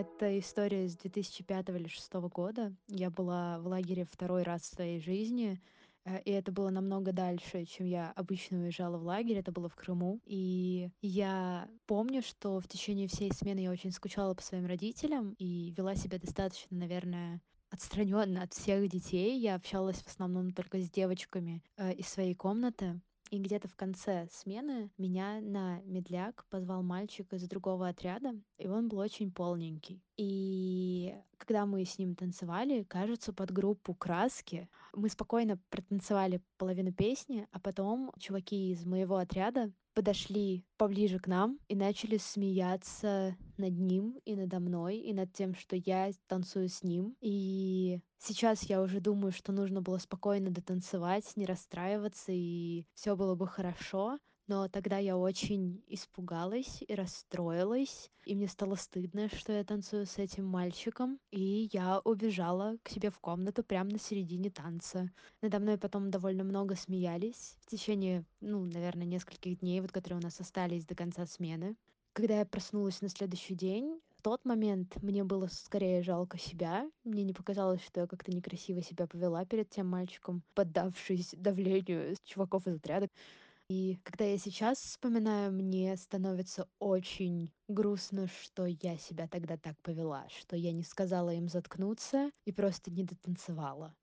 Это история с 2005 или 2006 года. Я была в лагере второй раз в своей жизни, э, и это было намного дальше, чем я обычно уезжала в лагерь. Это было в Крыму. И я помню, что в течение всей смены я очень скучала по своим родителям и вела себя достаточно, наверное, отстраненно от всех детей. Я общалась в основном только с девочками э, из своей комнаты. И где-то в конце смены меня на медляк позвал мальчик из другого отряда, и он был очень полненький. И когда мы с ним танцевали, кажется, под группу «Краски», мы спокойно протанцевали половину песни, а потом чуваки из моего отряда подошли поближе к нам и начали смеяться над ним и надо мной, и над тем, что я танцую с ним. И сейчас я уже думаю, что нужно было спокойно дотанцевать, не расстраиваться, и все было бы хорошо. Но тогда я очень испугалась и расстроилась, и мне стало стыдно, что я танцую с этим мальчиком, и я убежала к себе в комнату прямо на середине танца. Надо мной потом довольно много смеялись в течение, ну, наверное, нескольких дней, вот которые у нас остались до конца смены. Когда я проснулась на следующий день, в тот момент мне было скорее жалко себя. Мне не показалось, что я как-то некрасиво себя повела перед тем мальчиком, поддавшись давлению чуваков из отряда. И когда я сейчас вспоминаю, мне становится очень грустно, что я себя тогда так повела, что я не сказала им заткнуться и просто не дотанцевала.